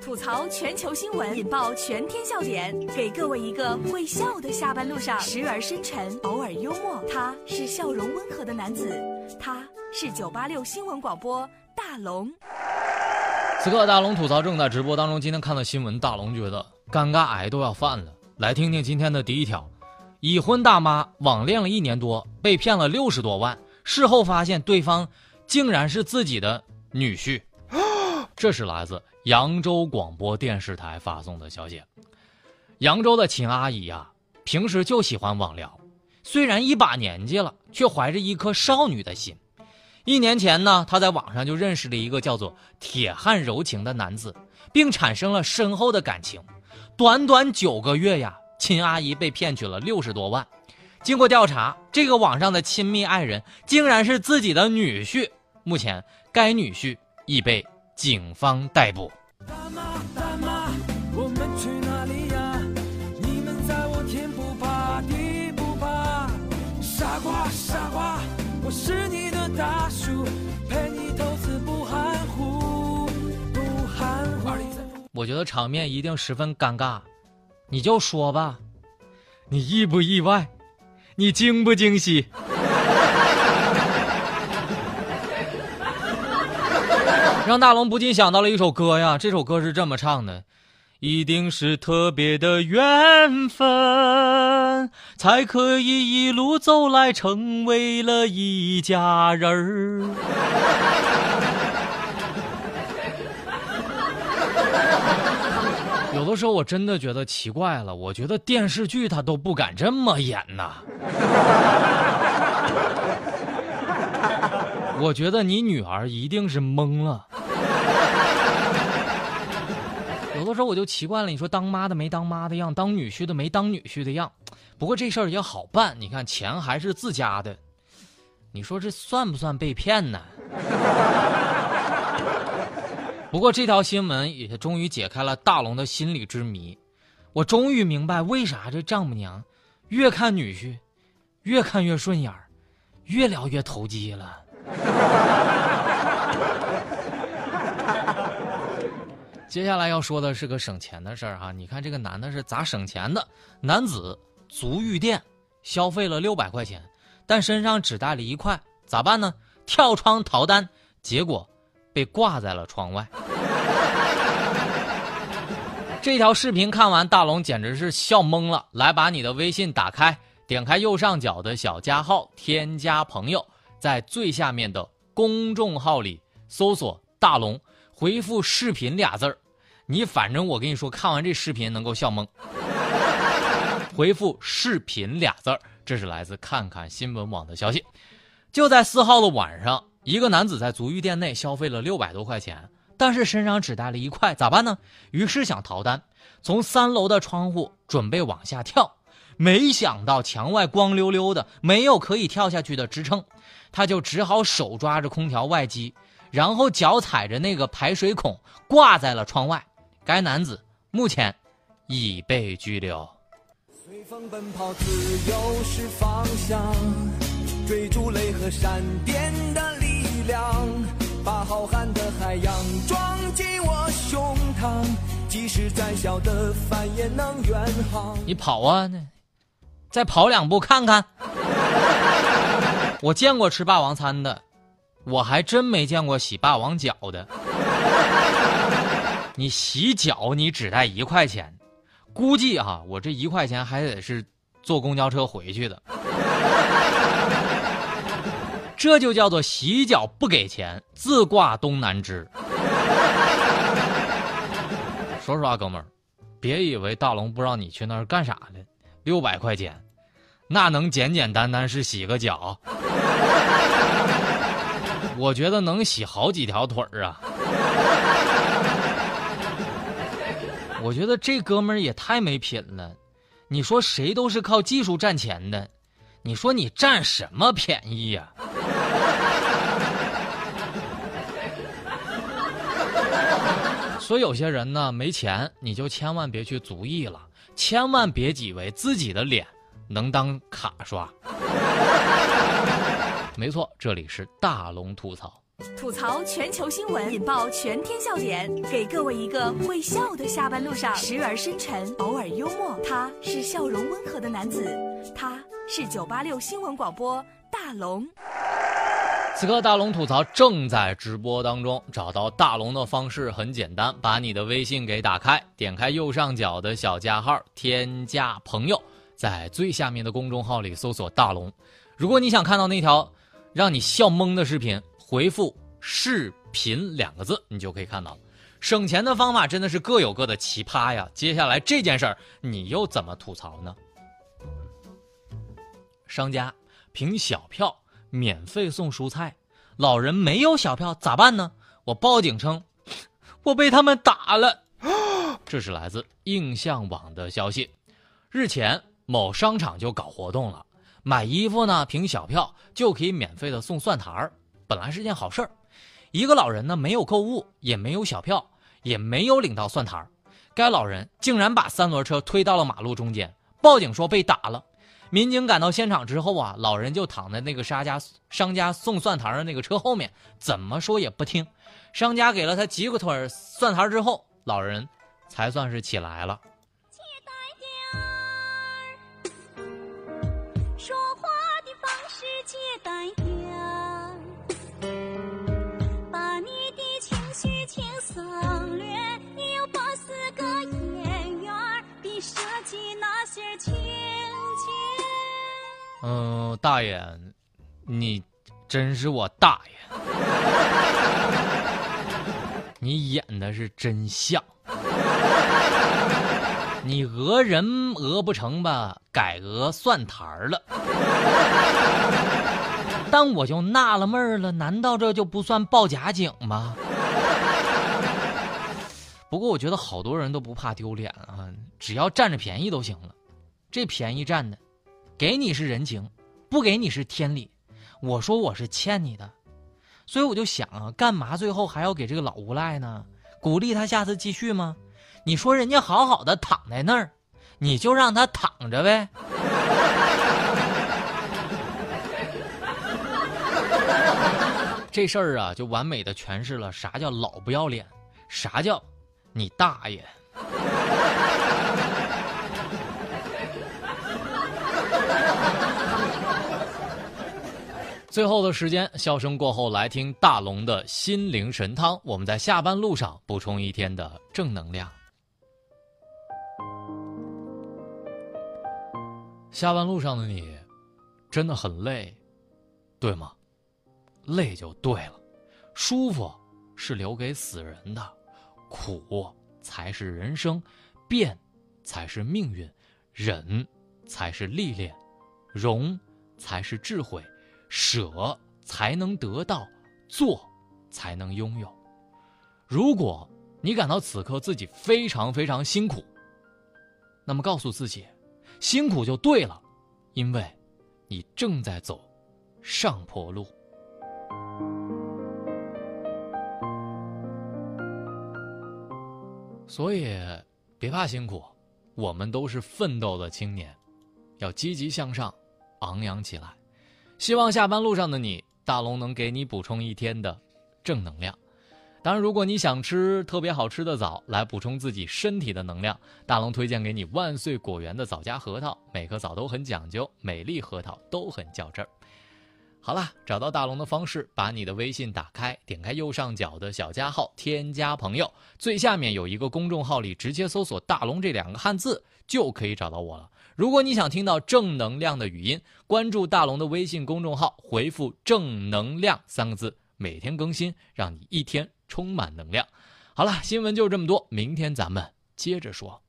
吐槽全球新闻，引爆全天笑点，给各位一个会笑的下班路上，时而深沉，偶尔幽默。他是笑容温和的男子，他是九八六新闻广播大龙。此刻大龙吐槽正在直播当中。今天看到新闻，大龙觉得尴尬癌都要犯了。来听听今天的第一条：已婚大妈网恋了一年多，被骗了六十多万，事后发现对方竟然是自己的女婿。这是来自扬州广播电视台发送的消息。扬州的秦阿姨呀，平时就喜欢网聊，虽然一把年纪了，却怀着一颗少女的心。一年前呢，她在网上就认识了一个叫做铁汉柔情的男子，并产生了深厚的感情。短短九个月呀，秦阿姨被骗取了六十多万。经过调查，这个网上的亲密爱人竟然是自己的女婿。目前，该女婿已被。警方逮捕。大妈大妈，我们去哪里呀？你们在我天不怕地不怕。傻瓜傻瓜，我是你的大叔，陪你偷吃不含糊不含糊。我觉得场面一定十分尴尬，你就说吧，你意不意外？你惊不惊喜？让大龙不禁想到了一首歌呀，这首歌是这么唱的：一定是特别的缘分，才可以一路走来成为了一家人儿。有的时候我真的觉得奇怪了，我觉得电视剧他都不敢这么演呐。我觉得你女儿一定是懵了。有的时候我就奇怪了，你说当妈的没当妈的样，当女婿的没当女婿的样。不过这事儿也好办，你看钱还是自家的，你说这算不算被骗呢？不过这条新闻也终于解开了大龙的心理之谜，我终于明白为啥这丈母娘越看女婿越看越顺眼儿，越聊越投机了。接下来要说的是个省钱的事儿哈，你看这个男的是咋省钱的？男子足浴店消费了六百块钱，但身上只带了一块，咋办呢？跳窗逃单，结果被挂在了窗外。这条视频看完，大龙简直是笑懵了。来，把你的微信打开，点开右上角的小加号，添加朋友，在最下面的公众号里搜索“大龙”，回复“视频”俩字儿。你反正我跟你说，看完这视频能够笑懵。回复“视频”俩字儿，这是来自看看新闻网的消息。就在四号的晚上，一个男子在足浴店内消费了六百多块钱，但是身上只带了一块，咋办呢？于是想逃单，从三楼的窗户准备往下跳，没想到墙外光溜溜的，没有可以跳下去的支撑，他就只好手抓着空调外机，然后脚踩着那个排水孔，挂在了窗外。该男子目前已被拘留。随风奔跑，自由是方向，追逐雷和闪电的力量，把浩瀚的海洋装进我胸膛，即使再小的帆也能远航。你跑啊，再跑两步看看。我见过吃霸王餐的，我还真没见过洗霸王脚的。你洗脚，你只带一块钱，估计啊，我这一块钱还得是坐公交车回去的。这就叫做洗脚不给钱，自挂东南枝。说实话，哥们儿，别以为大龙不知道你去那儿干啥的。六百块钱，那能简简单单是洗个脚？我觉得能洗好几条腿儿啊。我觉得这哥们儿也太没品了，你说谁都是靠技术赚钱的，你说你占什么便宜呀？所以有些人呢没钱，你就千万别去足艺了，千万别以为自己的脸能当卡刷。没错，这里是大龙吐槽。吐槽全球新闻，引爆全天笑点，给各位一个会笑的下班路上，时而深沉，偶尔幽默。他是笑容温和的男子，他是九八六新闻广播大龙。此刻大龙吐槽正在直播当中，找到大龙的方式很简单，把你的微信给打开，点开右上角的小加号，添加朋友，在最下面的公众号里搜索大龙。如果你想看到那条让你笑懵的视频，回复“视频”两个字，你就可以看到。省钱的方法真的是各有各的奇葩呀！接下来这件事儿，你又怎么吐槽呢？商家凭小票。免费送蔬菜，老人没有小票咋办呢？我报警称，我被他们打了。这是来自印象网的消息。日前，某商场就搞活动了，买衣服呢凭小票就可以免费的送蒜苔儿。本来是件好事儿，一个老人呢没有购物，也没有小票，也没有领到蒜苔儿，该老人竟然把三轮车推到了马路中间，报警说被打了。民警赶到现场之后啊，老人就躺在那个商家商家送蒜苔的那个车后面，怎么说也不听。商家给了他几个腿蒜苔之后，老人才算是起来了。接待点把你的情绪轻松略，你有八四个演员的设计那些情节。嗯，大爷，你真是我大爷，你演的是真像。你讹人讹不成吧，改讹蒜坛了。但我就纳了闷儿了，难道这就不算报假警吗？不过我觉得好多人都不怕丢脸啊，只要占着便宜都行了。这便宜占的。给你是人情，不给你是天理。我说我是欠你的，所以我就想啊，干嘛最后还要给这个老无赖呢？鼓励他下次继续吗？你说人家好好的躺在那儿，你就让他躺着呗。这事儿啊，就完美的诠释了啥叫老不要脸，啥叫你大爷。最后的时间，笑声过后，来听大龙的心灵神汤。我们在下班路上补充一天的正能量。下班路上的你，真的很累，对吗？累就对了，舒服是留给死人的，苦才是人生，变才是命运，忍才是历练，容才是智慧。舍才能得到，做才能拥有。如果你感到此刻自己非常非常辛苦，那么告诉自己，辛苦就对了，因为，你正在走上坡路。所以，别怕辛苦，我们都是奋斗的青年，要积极向上，昂扬起来。希望下班路上的你，大龙能给你补充一天的正能量。当然，如果你想吃特别好吃的枣来补充自己身体的能量，大龙推荐给你万岁果园的枣夹核桃，每颗枣都很讲究，每粒核桃都很较真儿。好了，找到大龙的方式，把你的微信打开，点开右上角的小加号，添加朋友，最下面有一个公众号里直接搜索“大龙”这两个汉字，就可以找到我了。如果你想听到正能量的语音，关注大龙的微信公众号，回复“正能量”三个字，每天更新，让你一天充满能量。好了，新闻就这么多，明天咱们接着说。